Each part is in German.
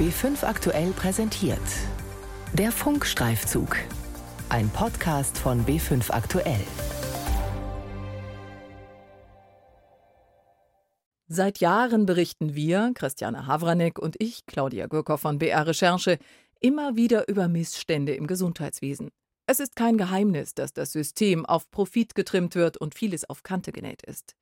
B5 aktuell präsentiert. Der Funkstreifzug. Ein Podcast von B5 aktuell. Seit Jahren berichten wir, Christiane Havranek und ich, Claudia Gürkow von BR Recherche, immer wieder über Missstände im Gesundheitswesen. Es ist kein Geheimnis, dass das System auf Profit getrimmt wird und vieles auf Kante genäht ist.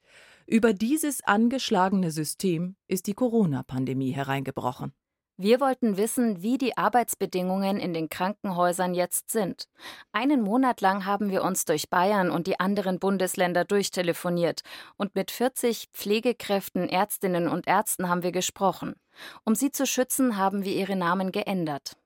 Über dieses angeschlagene System ist die Corona-Pandemie hereingebrochen. Wir wollten wissen, wie die Arbeitsbedingungen in den Krankenhäusern jetzt sind. Einen Monat lang haben wir uns durch Bayern und die anderen Bundesländer durchtelefoniert und mit 40 Pflegekräften, Ärztinnen und Ärzten haben wir gesprochen. Um sie zu schützen, haben wir ihre Namen geändert.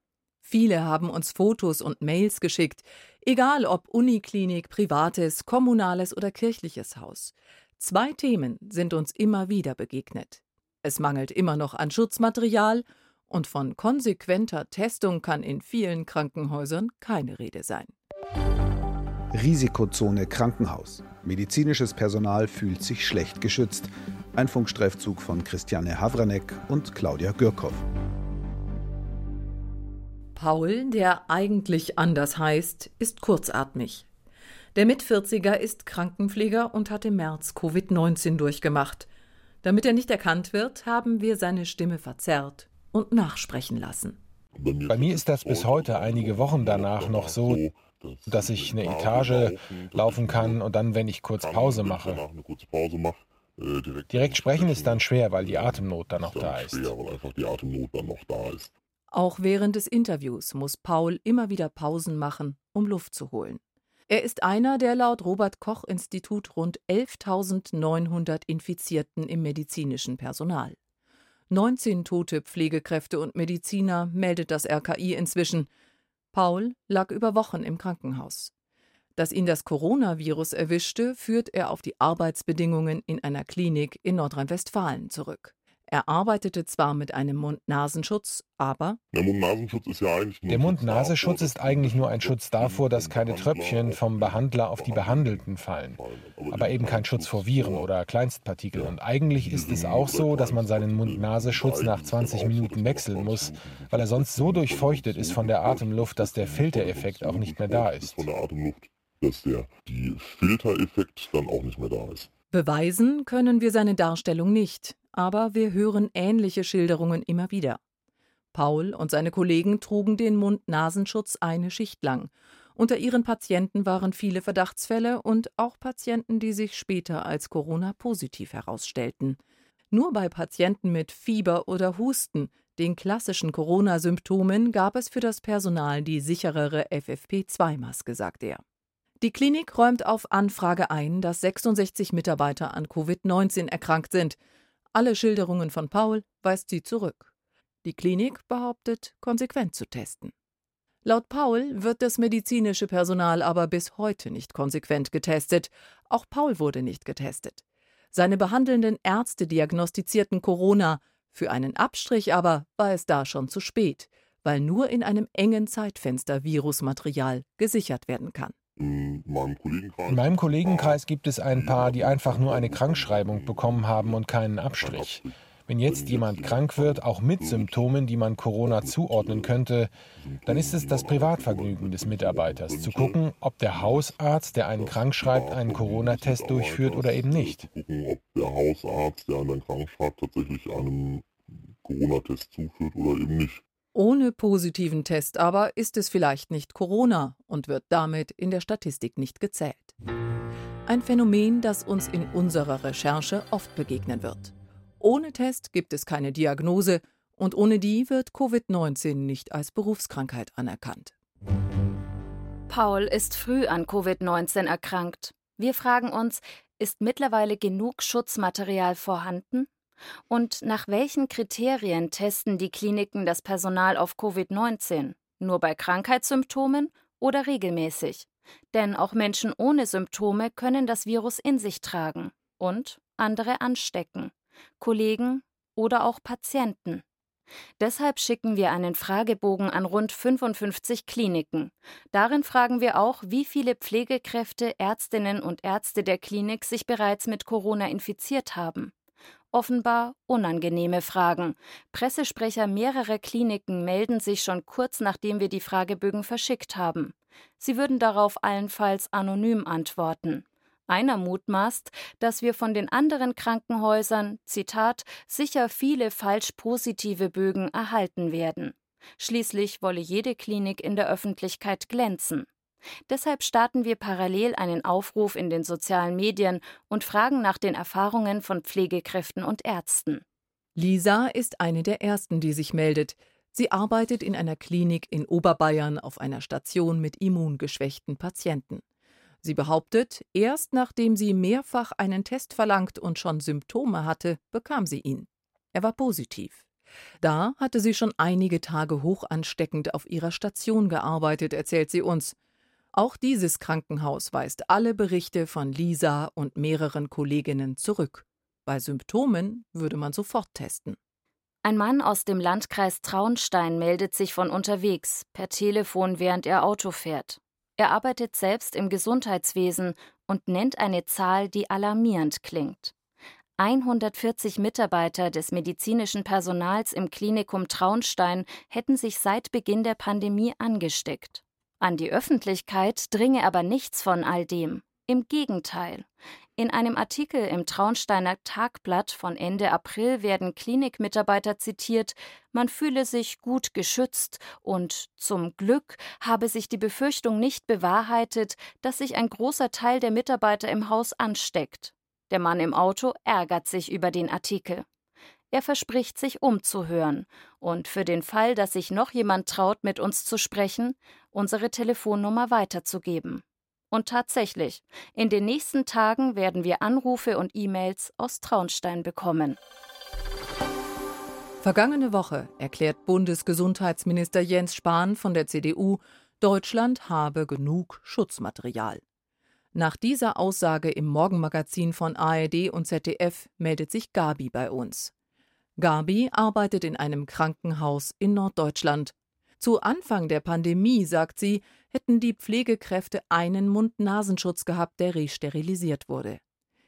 Viele haben uns Fotos und Mails geschickt, egal ob Uniklinik, privates, kommunales oder kirchliches Haus. Zwei Themen sind uns immer wieder begegnet. Es mangelt immer noch an Schutzmaterial und von konsequenter Testung kann in vielen Krankenhäusern keine Rede sein. Risikozone Krankenhaus. Medizinisches Personal fühlt sich schlecht geschützt. Ein Funkstreifzug von Christiane Havranek und Claudia Gürkow. Paul, der eigentlich anders heißt, ist kurzatmig. Der Mitvierziger ist Krankenpfleger und hat im März Covid-19 durchgemacht. Damit er nicht erkannt wird, haben wir seine Stimme verzerrt und nachsprechen lassen. Bei mir ist das bis heute einige Wochen danach noch so, dass ich eine Etage laufen kann und dann, wenn ich kurz Pause mache. Direkt sprechen ist dann schwer, weil die Atemnot dann noch da ist. Auch während des Interviews muss Paul immer wieder Pausen machen, um Luft zu holen. Er ist einer der laut Robert Koch Institut rund 11.900 Infizierten im medizinischen Personal. 19 tote Pflegekräfte und Mediziner meldet das RKI inzwischen. Paul lag über Wochen im Krankenhaus. Dass ihn das Coronavirus erwischte, führt er auf die Arbeitsbedingungen in einer Klinik in Nordrhein-Westfalen zurück. Er arbeitete zwar mit einem Mund-Nasenschutz, aber der Mund-Nasenschutz ist ja eigentlich nur Der Mund-Nasenschutz ist eigentlich nur ein Schutz davor, dass keine Tröpfchen vom Behandler auf die Behandelten fallen, aber eben kein Schutz vor Viren oder Kleinstpartikeln. Und eigentlich ist es auch so, dass man seinen Mund-Nasenschutz nach 20 Minuten wechseln muss, weil er sonst so durchfeuchtet ist von der Atemluft, dass der Filtereffekt auch nicht mehr da ist. Von der Atemluft, dass der die Filtereffekt dann auch nicht mehr da ist. Beweisen können wir seine Darstellung nicht aber wir hören ähnliche Schilderungen immer wieder. Paul und seine Kollegen trugen den Mund-Nasenschutz eine Schicht lang. Unter ihren Patienten waren viele Verdachtsfälle und auch Patienten, die sich später als Corona-positiv herausstellten. Nur bei Patienten mit Fieber oder Husten, den klassischen Corona-Symptomen, gab es für das Personal die sicherere FFP2-Maske, sagt er. Die Klinik räumt auf Anfrage ein, dass 66 Mitarbeiter an Covid-19 erkrankt sind. Alle Schilderungen von Paul weist sie zurück. Die Klinik behauptet, konsequent zu testen. Laut Paul wird das medizinische Personal aber bis heute nicht konsequent getestet. Auch Paul wurde nicht getestet. Seine behandelnden Ärzte diagnostizierten Corona. Für einen Abstrich aber war es da schon zu spät, weil nur in einem engen Zeitfenster Virusmaterial gesichert werden kann. In meinem Kollegenkreis gibt es ein paar, die einfach nur eine Krankschreibung bekommen haben und keinen Abstrich. Wenn jetzt jemand krank wird, auch mit Symptomen, die man Corona zuordnen könnte, dann ist es das Privatvergnügen des Mitarbeiters, zu gucken, ob der Hausarzt, der einen krank schreibt, einen Corona-Test durchführt oder eben nicht. Gucken, ob der Hausarzt, der einen krank schreibt, tatsächlich einen Corona-Test zuführt oder eben nicht. Ohne positiven Test aber ist es vielleicht nicht Corona und wird damit in der Statistik nicht gezählt. Ein Phänomen, das uns in unserer Recherche oft begegnen wird. Ohne Test gibt es keine Diagnose und ohne die wird Covid-19 nicht als Berufskrankheit anerkannt. Paul ist früh an Covid-19 erkrankt. Wir fragen uns, ist mittlerweile genug Schutzmaterial vorhanden? Und nach welchen Kriterien testen die Kliniken das Personal auf Covid-19? Nur bei Krankheitssymptomen oder regelmäßig? Denn auch Menschen ohne Symptome können das Virus in sich tragen und andere anstecken, Kollegen oder auch Patienten. Deshalb schicken wir einen Fragebogen an rund 55 Kliniken. Darin fragen wir auch, wie viele Pflegekräfte, Ärztinnen und Ärzte der Klinik sich bereits mit Corona infiziert haben. Offenbar unangenehme Fragen. Pressesprecher mehrerer Kliniken melden sich schon kurz nachdem wir die Fragebögen verschickt haben. Sie würden darauf allenfalls anonym antworten. Einer mutmaßt, dass wir von den anderen Krankenhäusern, Zitat, sicher viele falsch positive Bögen erhalten werden. Schließlich wolle jede Klinik in der Öffentlichkeit glänzen. Deshalb starten wir parallel einen Aufruf in den sozialen Medien und fragen nach den Erfahrungen von Pflegekräften und Ärzten. Lisa ist eine der ersten, die sich meldet. Sie arbeitet in einer Klinik in Oberbayern auf einer Station mit immungeschwächten Patienten. Sie behauptet, erst nachdem sie mehrfach einen Test verlangt und schon Symptome hatte, bekam sie ihn. Er war positiv. Da hatte sie schon einige Tage hoch ansteckend auf ihrer Station gearbeitet, erzählt sie uns. Auch dieses Krankenhaus weist alle Berichte von Lisa und mehreren Kolleginnen zurück. Bei Symptomen würde man sofort testen. Ein Mann aus dem Landkreis Traunstein meldet sich von unterwegs, per Telefon, während er Auto fährt. Er arbeitet selbst im Gesundheitswesen und nennt eine Zahl, die alarmierend klingt. 140 Mitarbeiter des medizinischen Personals im Klinikum Traunstein hätten sich seit Beginn der Pandemie angesteckt. An die Öffentlichkeit dringe aber nichts von all dem. Im Gegenteil. In einem Artikel im Traunsteiner Tagblatt von Ende April werden Klinikmitarbeiter zitiert, man fühle sich gut geschützt und zum Glück habe sich die Befürchtung nicht bewahrheitet, dass sich ein großer Teil der Mitarbeiter im Haus ansteckt. Der Mann im Auto ärgert sich über den Artikel. Er verspricht sich umzuhören und für den Fall, dass sich noch jemand traut, mit uns zu sprechen, unsere Telefonnummer weiterzugeben. Und tatsächlich, in den nächsten Tagen werden wir Anrufe und E-Mails aus Traunstein bekommen. Vergangene Woche erklärt Bundesgesundheitsminister Jens Spahn von der CDU, Deutschland habe genug Schutzmaterial. Nach dieser Aussage im Morgenmagazin von ARD und ZDF meldet sich Gabi bei uns. Gabi arbeitet in einem Krankenhaus in Norddeutschland. Zu Anfang der Pandemie, sagt sie, hätten die Pflegekräfte einen Mund-Nasenschutz gehabt, der resterilisiert wurde.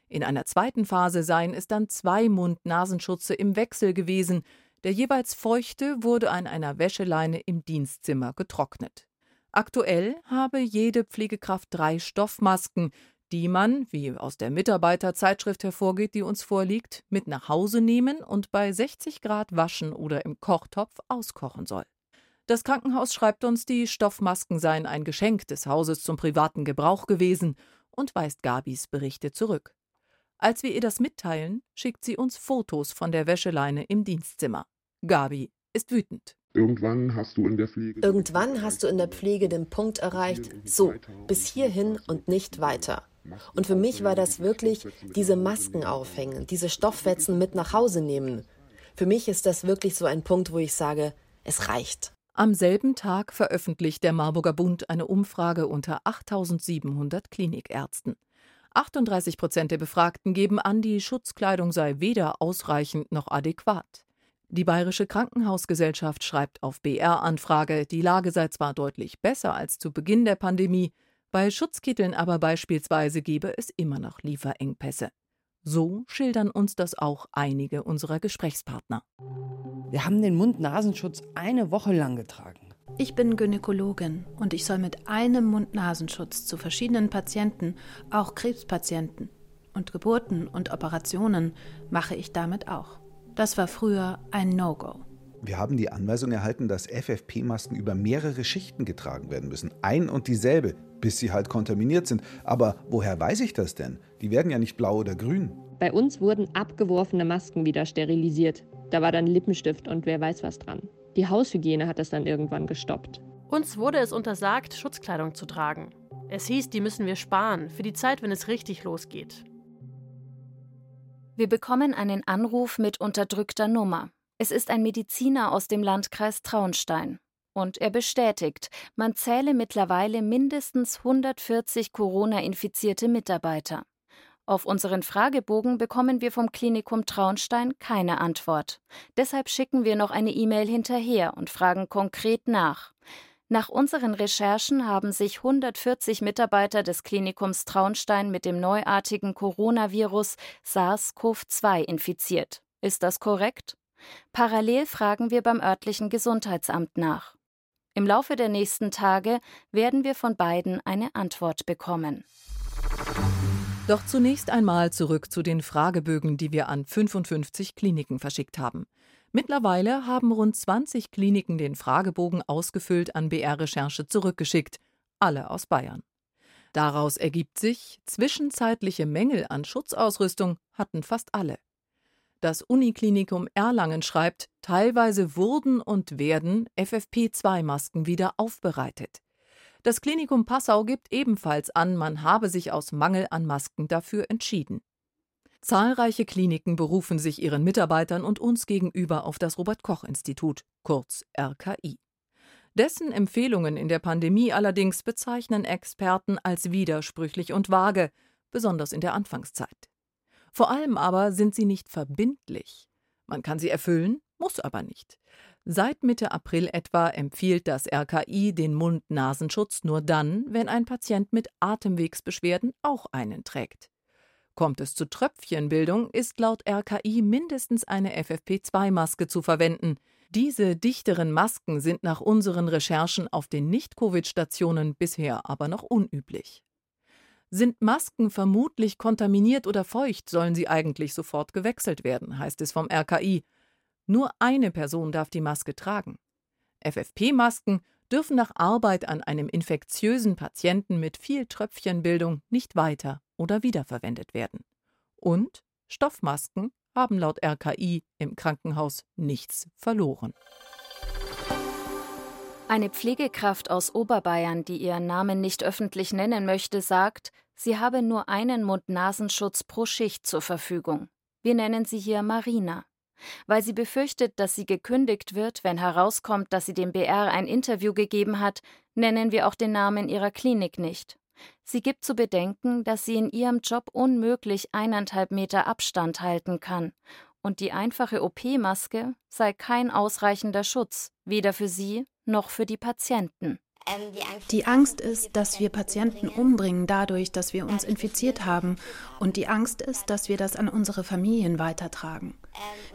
In einer zweiten Phase seien es dann zwei Mund-Nasenschutze im Wechsel gewesen. Der jeweils feuchte wurde an einer Wäscheleine im Dienstzimmer getrocknet. Aktuell habe jede Pflegekraft drei Stoffmasken, die man, wie aus der Mitarbeiterzeitschrift hervorgeht, die uns vorliegt, mit nach Hause nehmen und bei 60 Grad waschen oder im Kochtopf auskochen soll. Das Krankenhaus schreibt uns, die Stoffmasken seien ein Geschenk des Hauses zum privaten Gebrauch gewesen und weist Gabis Berichte zurück. Als wir ihr das mitteilen, schickt sie uns Fotos von der Wäscheleine im Dienstzimmer. Gabi ist wütend. Irgendwann hast du in der Pflege. Irgendwann hast du in der Pflege den Punkt erreicht, so, bis hierhin und nicht weiter. Und für mich war das wirklich diese Masken aufhängen, diese Stoffwetzen mit nach Hause nehmen. Für mich ist das wirklich so ein Punkt, wo ich sage, es reicht. Am selben Tag veröffentlicht der Marburger Bund eine Umfrage unter 8700 Klinikärzten. 38 Prozent der Befragten geben an, die Schutzkleidung sei weder ausreichend noch adäquat. Die Bayerische Krankenhausgesellschaft schreibt auf BR-Anfrage, die Lage sei zwar deutlich besser als zu Beginn der Pandemie, bei Schutzkitteln aber beispielsweise gebe es immer noch Lieferengpässe. So schildern uns das auch einige unserer Gesprächspartner. Wir haben den Mund-Nasenschutz eine Woche lang getragen. Ich bin Gynäkologin und ich soll mit einem Mund-Nasenschutz zu verschiedenen Patienten, auch Krebspatienten und Geburten und Operationen mache ich damit auch. Das war früher ein No-Go. Wir haben die Anweisung erhalten, dass FFP-Masken über mehrere Schichten getragen werden müssen. Ein und dieselbe, bis sie halt kontaminiert sind. Aber woher weiß ich das denn? Die werden ja nicht blau oder grün. Bei uns wurden abgeworfene Masken wieder sterilisiert. Da war dann Lippenstift und wer weiß was dran. Die Haushygiene hat das dann irgendwann gestoppt. Uns wurde es untersagt, Schutzkleidung zu tragen. Es hieß, die müssen wir sparen, für die Zeit, wenn es richtig losgeht. Wir bekommen einen Anruf mit unterdrückter Nummer. Es ist ein Mediziner aus dem Landkreis Traunstein. Und er bestätigt, man zähle mittlerweile mindestens 140 Corona-infizierte Mitarbeiter. Auf unseren Fragebogen bekommen wir vom Klinikum Traunstein keine Antwort. Deshalb schicken wir noch eine E-Mail hinterher und fragen konkret nach. Nach unseren Recherchen haben sich 140 Mitarbeiter des Klinikums Traunstein mit dem neuartigen Coronavirus SARS-CoV-2 infiziert. Ist das korrekt? Parallel fragen wir beim örtlichen Gesundheitsamt nach. Im Laufe der nächsten Tage werden wir von beiden eine Antwort bekommen. Doch zunächst einmal zurück zu den Fragebögen, die wir an 55 Kliniken verschickt haben. Mittlerweile haben rund 20 Kliniken den Fragebogen ausgefüllt an BR-Recherche zurückgeschickt, alle aus Bayern. Daraus ergibt sich, zwischenzeitliche Mängel an Schutzausrüstung hatten fast alle. Das Uniklinikum Erlangen schreibt, teilweise wurden und werden FFP2-Masken wieder aufbereitet. Das Klinikum Passau gibt ebenfalls an, man habe sich aus Mangel an Masken dafür entschieden. Zahlreiche Kliniken berufen sich ihren Mitarbeitern und uns gegenüber auf das Robert Koch Institut, kurz RKI. Dessen Empfehlungen in der Pandemie allerdings bezeichnen Experten als widersprüchlich und vage, besonders in der Anfangszeit. Vor allem aber sind sie nicht verbindlich. Man kann sie erfüllen, muss aber nicht. Seit Mitte April etwa empfiehlt das RKI den Mund-Nasenschutz nur dann, wenn ein Patient mit Atemwegsbeschwerden auch einen trägt. Kommt es zu Tröpfchenbildung, ist laut RKI mindestens eine FFP2-Maske zu verwenden. Diese dichteren Masken sind nach unseren Recherchen auf den Nicht-Covid-Stationen bisher aber noch unüblich. Sind Masken vermutlich kontaminiert oder feucht, sollen sie eigentlich sofort gewechselt werden, heißt es vom RKI. Nur eine Person darf die Maske tragen. FFP-Masken dürfen nach Arbeit an einem infektiösen Patienten mit viel Tröpfchenbildung nicht weiter oder wiederverwendet werden. Und Stoffmasken haben laut RKI im Krankenhaus nichts verloren. Eine Pflegekraft aus Oberbayern, die ihren Namen nicht öffentlich nennen möchte, sagt, sie habe nur einen Mund-Nasenschutz pro Schicht zur Verfügung. Wir nennen sie hier Marina. Weil sie befürchtet, dass sie gekündigt wird, wenn herauskommt, dass sie dem BR ein Interview gegeben hat, nennen wir auch den Namen ihrer Klinik nicht. Sie gibt zu bedenken, dass sie in ihrem Job unmöglich eineinhalb Meter Abstand halten kann, und die einfache OP-Maske sei kein ausreichender Schutz, weder für sie noch für die Patienten. Ähm, die Angst ist, dass wir Patienten umbringen dadurch, dass wir uns infiziert haben. Und die Angst ist, dass wir das an unsere Familien weitertragen.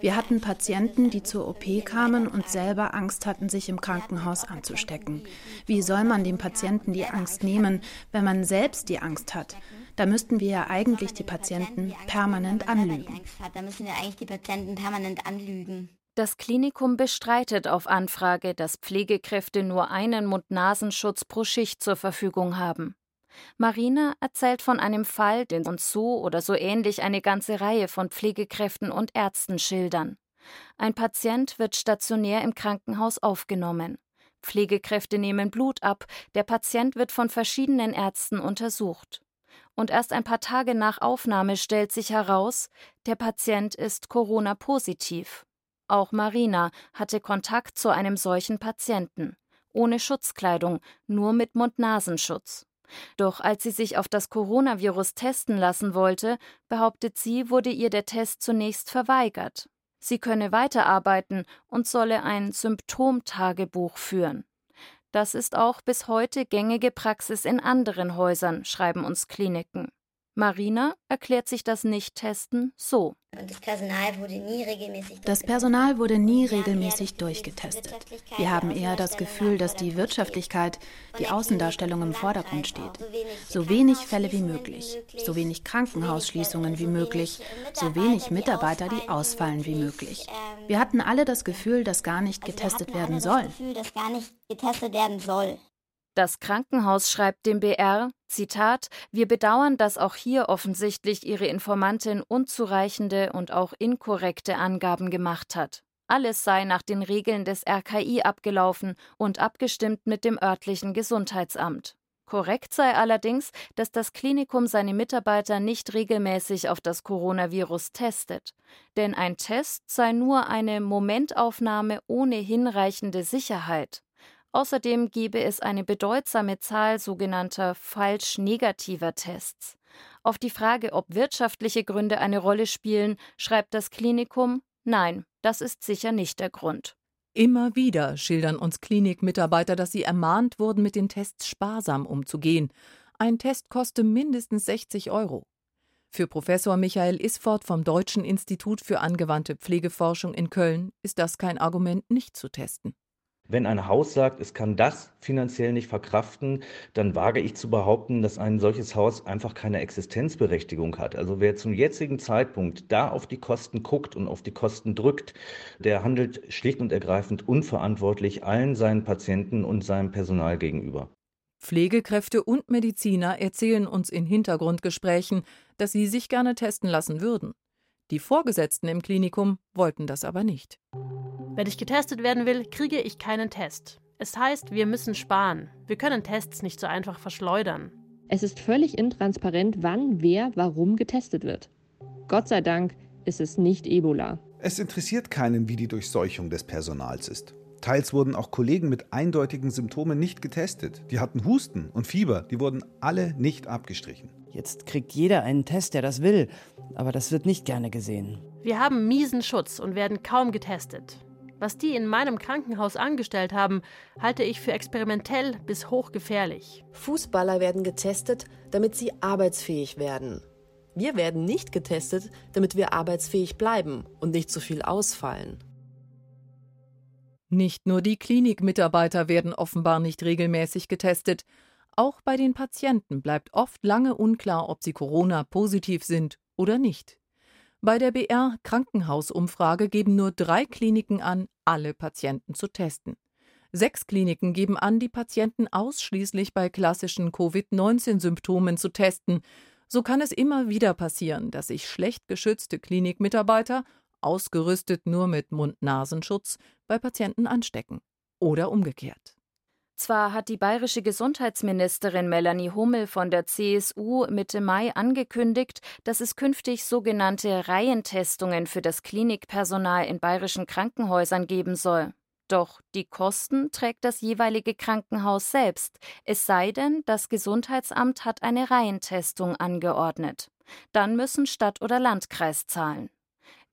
Wir hatten Patienten, die zur OP kamen und selber Angst hatten, sich im Krankenhaus anzustecken. Wie soll man dem Patienten die Angst nehmen, wenn man selbst die Angst hat? Da müssten wir ja eigentlich die Patienten permanent anlügen. Da müssen wir eigentlich die Patienten permanent anlügen. Das Klinikum bestreitet auf Anfrage, dass Pflegekräfte nur einen Mund-Nasenschutz pro Schicht zur Verfügung haben. Marina erzählt von einem Fall, den uns so oder so ähnlich eine ganze Reihe von Pflegekräften und Ärzten schildern. Ein Patient wird stationär im Krankenhaus aufgenommen. Pflegekräfte nehmen Blut ab, der Patient wird von verschiedenen Ärzten untersucht. Und erst ein paar Tage nach Aufnahme stellt sich heraus, der Patient ist Corona-positiv. Auch Marina hatte Kontakt zu einem solchen Patienten. Ohne Schutzkleidung, nur mit Mund-Nasenschutz. Doch als sie sich auf das Coronavirus testen lassen wollte, behauptet sie, wurde ihr der Test zunächst verweigert. Sie könne weiterarbeiten und solle ein Symptomtagebuch führen. Das ist auch bis heute gängige Praxis in anderen Häusern, schreiben uns Kliniken. Marina erklärt sich das Nicht-Testen so. Das Personal wurde nie regelmäßig Das Personal wurde nie regelmäßig durchgetestet. Wir haben eher das Gefühl, dass die Wirtschaftlichkeit, die Außendarstellung im Vordergrund steht. So wenig Fälle wie möglich, so wenig Krankenhausschließungen wie möglich, so wenig Mitarbeiter, die ausfallen wie möglich. Wir hatten alle das Gefühl, dass gar nicht getestet werden soll. Das Krankenhaus schreibt dem BR, Zitat, wir bedauern, dass auch hier offensichtlich Ihre Informantin unzureichende und auch inkorrekte Angaben gemacht hat. Alles sei nach den Regeln des RKI abgelaufen und abgestimmt mit dem örtlichen Gesundheitsamt. Korrekt sei allerdings, dass das Klinikum seine Mitarbeiter nicht regelmäßig auf das Coronavirus testet. Denn ein Test sei nur eine Momentaufnahme ohne hinreichende Sicherheit. Außerdem gebe es eine bedeutsame Zahl sogenannter falsch negativer Tests. Auf die Frage, ob wirtschaftliche Gründe eine Rolle spielen, schreibt das Klinikum Nein, das ist sicher nicht der Grund. Immer wieder schildern uns Klinikmitarbeiter, dass sie ermahnt wurden, mit den Tests sparsam umzugehen. Ein Test koste mindestens 60 Euro. Für Professor Michael Isford vom Deutschen Institut für angewandte Pflegeforschung in Köln ist das kein Argument, nicht zu testen. Wenn ein Haus sagt, es kann das finanziell nicht verkraften, dann wage ich zu behaupten, dass ein solches Haus einfach keine Existenzberechtigung hat. Also wer zum jetzigen Zeitpunkt da auf die Kosten guckt und auf die Kosten drückt, der handelt schlicht und ergreifend unverantwortlich allen seinen Patienten und seinem Personal gegenüber. Pflegekräfte und Mediziner erzählen uns in Hintergrundgesprächen, dass sie sich gerne testen lassen würden. Die Vorgesetzten im Klinikum wollten das aber nicht. Wenn ich getestet werden will, kriege ich keinen Test. Es heißt, wir müssen sparen. Wir können Tests nicht so einfach verschleudern. Es ist völlig intransparent, wann, wer, warum getestet wird. Gott sei Dank ist es nicht Ebola. Es interessiert keinen, wie die Durchseuchung des Personals ist. Teils wurden auch Kollegen mit eindeutigen Symptomen nicht getestet. Die hatten Husten und Fieber, die wurden alle nicht abgestrichen. Jetzt kriegt jeder einen Test, der das will, aber das wird nicht gerne gesehen. Wir haben miesen Schutz und werden kaum getestet. Was die in meinem Krankenhaus angestellt haben, halte ich für experimentell bis hochgefährlich. Fußballer werden getestet, damit sie arbeitsfähig werden. Wir werden nicht getestet, damit wir arbeitsfähig bleiben und nicht zu viel ausfallen. Nicht nur die Klinikmitarbeiter werden offenbar nicht regelmäßig getestet. Auch bei den Patienten bleibt oft lange unklar, ob sie Corona-positiv sind oder nicht. Bei der BR Krankenhausumfrage geben nur drei Kliniken an, alle Patienten zu testen. Sechs Kliniken geben an, die Patienten ausschließlich bei klassischen Covid-19-Symptomen zu testen. So kann es immer wieder passieren, dass sich schlecht geschützte Klinikmitarbeiter ausgerüstet nur mit Mund-Nasenschutz, bei Patienten anstecken. Oder umgekehrt. Zwar hat die bayerische Gesundheitsministerin Melanie Hummel von der CSU Mitte Mai angekündigt, dass es künftig sogenannte Reihentestungen für das Klinikpersonal in bayerischen Krankenhäusern geben soll. Doch die Kosten trägt das jeweilige Krankenhaus selbst, es sei denn, das Gesundheitsamt hat eine Reihentestung angeordnet. Dann müssen Stadt oder Landkreis zahlen.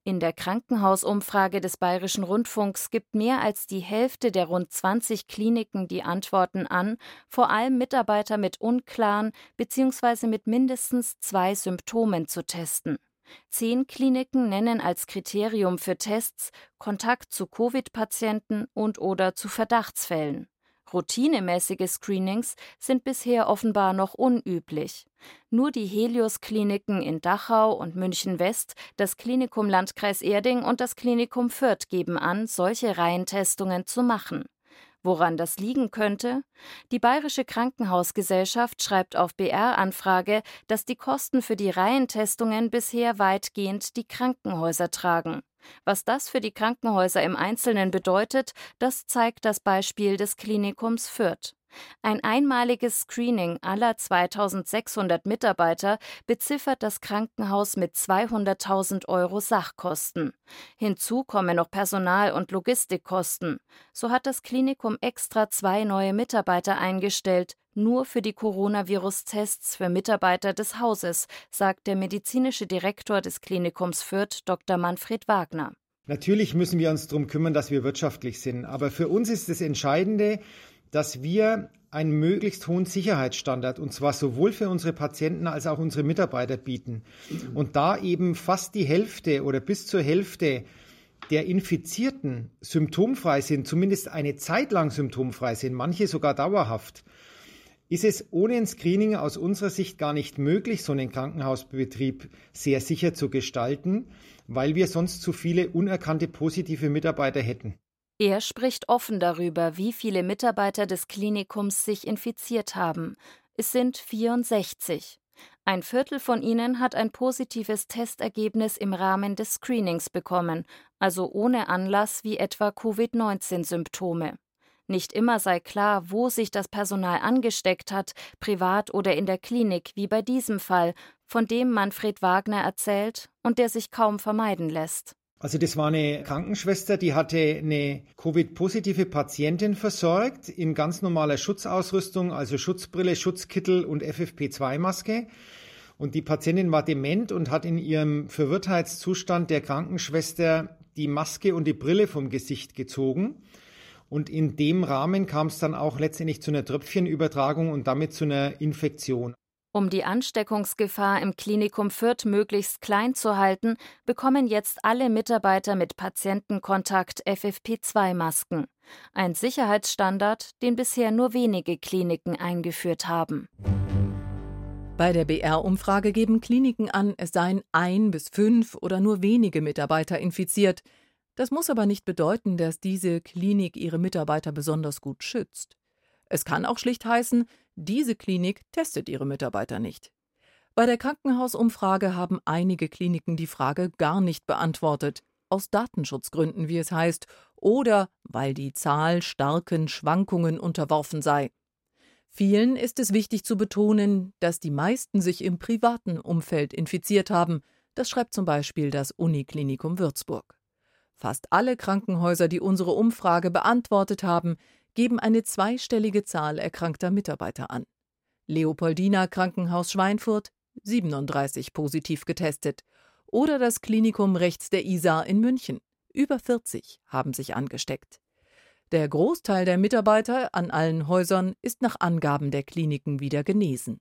In der Krankenhausumfrage des Bayerischen Rundfunks gibt mehr als die Hälfte der rund 20 Kliniken die Antworten an, vor allem Mitarbeiter mit unklaren bzw. mit mindestens zwei Symptomen zu testen. Zehn Kliniken nennen als Kriterium für Tests Kontakt zu Covid-Patienten und oder zu Verdachtsfällen. Routinemäßige Screenings sind bisher offenbar noch unüblich. Nur die Helios-Kliniken in Dachau und München West, das Klinikum Landkreis Erding und das Klinikum Fürth geben an, solche Reihentestungen zu machen. Woran das liegen könnte? Die Bayerische Krankenhausgesellschaft schreibt auf BR-Anfrage, dass die Kosten für die Reihentestungen bisher weitgehend die Krankenhäuser tragen. Was das für die Krankenhäuser im Einzelnen bedeutet, das zeigt das Beispiel des Klinikums Fürth. Ein einmaliges Screening aller 2600 Mitarbeiter beziffert das Krankenhaus mit 200.000 Euro Sachkosten. Hinzu kommen noch Personal- und Logistikkosten. So hat das Klinikum extra zwei neue Mitarbeiter eingestellt, nur für die Coronavirus-Tests für Mitarbeiter des Hauses, sagt der medizinische Direktor des Klinikums Fürth, Dr. Manfred Wagner. Natürlich müssen wir uns darum kümmern, dass wir wirtschaftlich sind. Aber für uns ist das Entscheidende, dass wir einen möglichst hohen Sicherheitsstandard, und zwar sowohl für unsere Patienten als auch unsere Mitarbeiter bieten. Und da eben fast die Hälfte oder bis zur Hälfte der Infizierten symptomfrei sind, zumindest eine Zeit lang symptomfrei sind, manche sogar dauerhaft, ist es ohne ein Screening aus unserer Sicht gar nicht möglich, so einen Krankenhausbetrieb sehr sicher zu gestalten, weil wir sonst zu viele unerkannte positive Mitarbeiter hätten. Er spricht offen darüber, wie viele Mitarbeiter des Klinikums sich infiziert haben. Es sind 64. Ein Viertel von ihnen hat ein positives Testergebnis im Rahmen des Screenings bekommen, also ohne Anlass wie etwa Covid-19-Symptome. Nicht immer sei klar, wo sich das Personal angesteckt hat, privat oder in der Klinik, wie bei diesem Fall, von dem Manfred Wagner erzählt und der sich kaum vermeiden lässt. Also das war eine Krankenschwester, die hatte eine Covid-positive Patientin versorgt in ganz normaler Schutzausrüstung, also Schutzbrille, Schutzkittel und FFP2-Maske. Und die Patientin war dement und hat in ihrem Verwirrtheitszustand der Krankenschwester die Maske und die Brille vom Gesicht gezogen. Und in dem Rahmen kam es dann auch letztendlich zu einer Tröpfchenübertragung und damit zu einer Infektion. Um die Ansteckungsgefahr im Klinikum Fürth möglichst klein zu halten, bekommen jetzt alle Mitarbeiter mit Patientenkontakt FFP2-Masken. Ein Sicherheitsstandard, den bisher nur wenige Kliniken eingeführt haben. Bei der BR-Umfrage geben Kliniken an, es seien ein bis fünf oder nur wenige Mitarbeiter infiziert. Das muss aber nicht bedeuten, dass diese Klinik ihre Mitarbeiter besonders gut schützt. Es kann auch schlicht heißen, diese Klinik testet ihre Mitarbeiter nicht. Bei der Krankenhausumfrage haben einige Kliniken die Frage gar nicht beantwortet, aus Datenschutzgründen, wie es heißt, oder weil die Zahl starken Schwankungen unterworfen sei. Vielen ist es wichtig zu betonen, dass die meisten sich im privaten Umfeld infiziert haben. Das schreibt zum Beispiel das Uniklinikum Würzburg. Fast alle Krankenhäuser, die unsere Umfrage beantwortet haben, geben eine zweistellige Zahl erkrankter Mitarbeiter an. Leopoldina Krankenhaus Schweinfurt 37 positiv getestet oder das Klinikum rechts der Isar in München über 40 haben sich angesteckt. Der Großteil der Mitarbeiter an allen Häusern ist nach Angaben der Kliniken wieder genesen.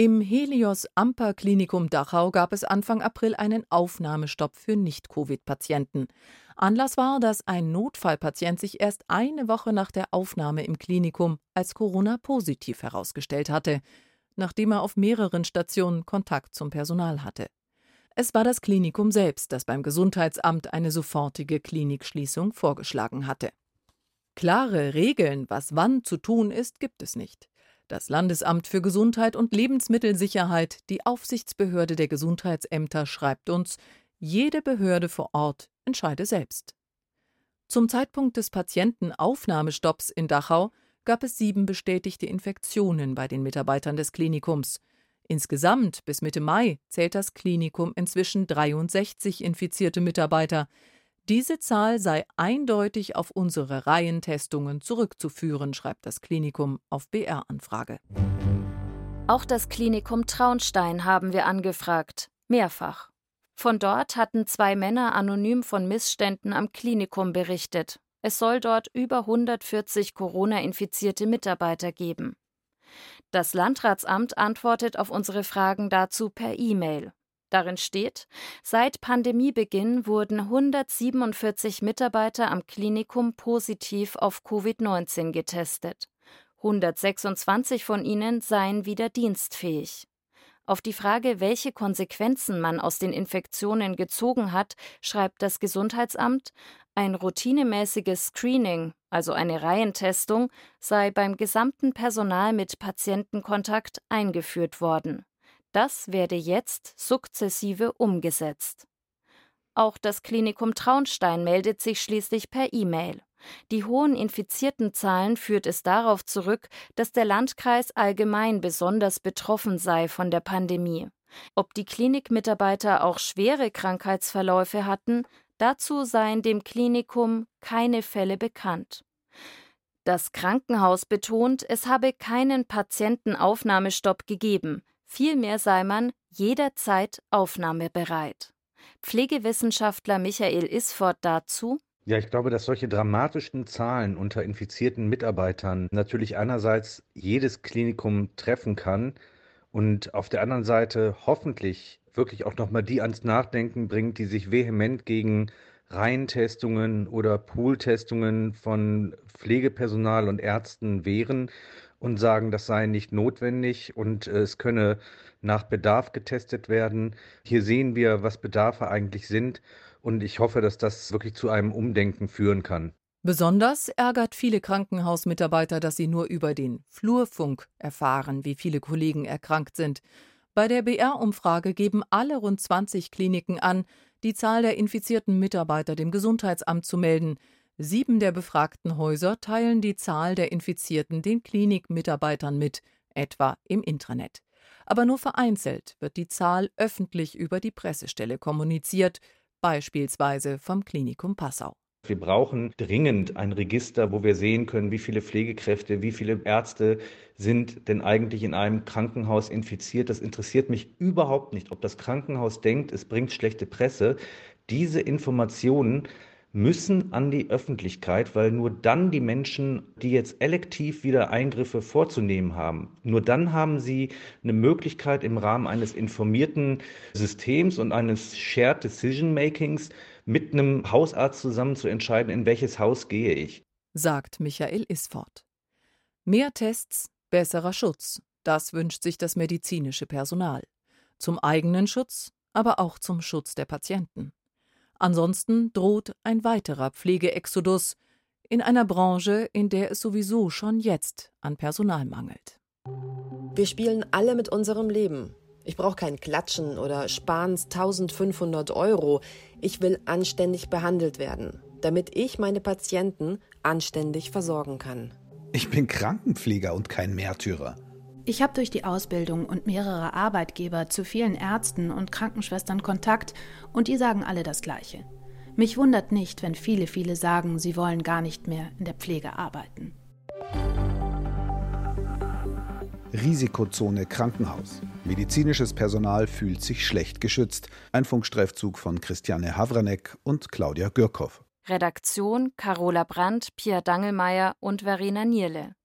Im Helios Amper Klinikum Dachau gab es Anfang April einen Aufnahmestopp für Nicht-Covid-Patienten. Anlass war, dass ein Notfallpatient sich erst eine Woche nach der Aufnahme im Klinikum als Corona-positiv herausgestellt hatte, nachdem er auf mehreren Stationen Kontakt zum Personal hatte. Es war das Klinikum selbst, das beim Gesundheitsamt eine sofortige Klinikschließung vorgeschlagen hatte. Klare Regeln, was wann zu tun ist, gibt es nicht. Das Landesamt für Gesundheit und Lebensmittelsicherheit, die Aufsichtsbehörde der Gesundheitsämter, schreibt uns, jede Behörde vor Ort entscheide selbst. Zum Zeitpunkt des Patientenaufnahmestopps in Dachau gab es sieben bestätigte Infektionen bei den Mitarbeitern des Klinikums. Insgesamt bis Mitte Mai zählt das Klinikum inzwischen 63 infizierte Mitarbeiter. Diese Zahl sei eindeutig auf unsere Reihentestungen zurückzuführen, schreibt das Klinikum auf BR-Anfrage. Auch das Klinikum Traunstein haben wir angefragt, mehrfach. Von dort hatten zwei Männer anonym von Missständen am Klinikum berichtet. Es soll dort über 140 Corona-infizierte Mitarbeiter geben. Das Landratsamt antwortet auf unsere Fragen dazu per E-Mail. Darin steht, seit Pandemiebeginn wurden 147 Mitarbeiter am Klinikum positiv auf Covid-19 getestet. 126 von ihnen seien wieder dienstfähig. Auf die Frage, welche Konsequenzen man aus den Infektionen gezogen hat, schreibt das Gesundheitsamt, ein routinemäßiges Screening, also eine Reihentestung, sei beim gesamten Personal mit Patientenkontakt eingeführt worden. Das werde jetzt sukzessive umgesetzt. Auch das Klinikum Traunstein meldet sich schließlich per E-Mail. Die hohen infizierten Zahlen führt es darauf zurück, dass der Landkreis allgemein besonders betroffen sei von der Pandemie. Ob die Klinikmitarbeiter auch schwere Krankheitsverläufe hatten, dazu seien dem Klinikum keine Fälle bekannt. Das Krankenhaus betont, es habe keinen Patientenaufnahmestopp gegeben, Vielmehr sei man jederzeit aufnahmebereit. Pflegewissenschaftler Michael Isford dazu ja, ich glaube, dass solche dramatischen Zahlen unter infizierten Mitarbeitern natürlich einerseits jedes Klinikum treffen kann und auf der anderen Seite hoffentlich wirklich auch nochmal die ans Nachdenken bringt, die sich vehement gegen Reihentestungen oder Pooltestungen von Pflegepersonal und Ärzten wehren und sagen, das sei nicht notwendig und äh, es könne nach Bedarf getestet werden. Hier sehen wir, was Bedarfe eigentlich sind und ich hoffe, dass das wirklich zu einem Umdenken führen kann. Besonders ärgert viele Krankenhausmitarbeiter, dass sie nur über den Flurfunk erfahren, wie viele Kollegen erkrankt sind. Bei der BR-Umfrage geben alle rund 20 Kliniken an, die Zahl der infizierten Mitarbeiter dem Gesundheitsamt zu melden. Sieben der befragten Häuser teilen die Zahl der Infizierten den Klinikmitarbeitern mit, etwa im Intranet. Aber nur vereinzelt wird die Zahl öffentlich über die Pressestelle kommuniziert, beispielsweise vom Klinikum Passau. Wir brauchen dringend ein Register, wo wir sehen können, wie viele Pflegekräfte, wie viele Ärzte sind denn eigentlich in einem Krankenhaus infiziert. Das interessiert mich überhaupt nicht, ob das Krankenhaus denkt, es bringt schlechte Presse Diese Informationen müssen an die Öffentlichkeit, weil nur dann die Menschen, die jetzt elektiv wieder Eingriffe vorzunehmen haben, nur dann haben sie eine Möglichkeit im Rahmen eines informierten Systems und eines Shared Decision Makings mit einem Hausarzt zusammen zu entscheiden, in welches Haus gehe ich. Sagt Michael Isfort. Mehr Tests, besserer Schutz, das wünscht sich das medizinische Personal. Zum eigenen Schutz, aber auch zum Schutz der Patienten. Ansonsten droht ein weiterer Pflegeexodus in einer Branche, in der es sowieso schon jetzt an Personal mangelt. Wir spielen alle mit unserem Leben. Ich brauche kein Klatschen oder Spans 1500 Euro. Ich will anständig behandelt werden, damit ich meine Patienten anständig versorgen kann. Ich bin Krankenpfleger und kein Märtyrer. Ich habe durch die Ausbildung und mehrere Arbeitgeber zu vielen Ärzten und Krankenschwestern Kontakt und die sagen alle das Gleiche. Mich wundert nicht, wenn viele, viele sagen, sie wollen gar nicht mehr in der Pflege arbeiten. Risikozone Krankenhaus. Medizinisches Personal fühlt sich schlecht geschützt. Ein Funkstreifzug von Christiane Havranek und Claudia Gürkow. Redaktion Carola Brandt, Pia Dangelmeier und Verena Nierle.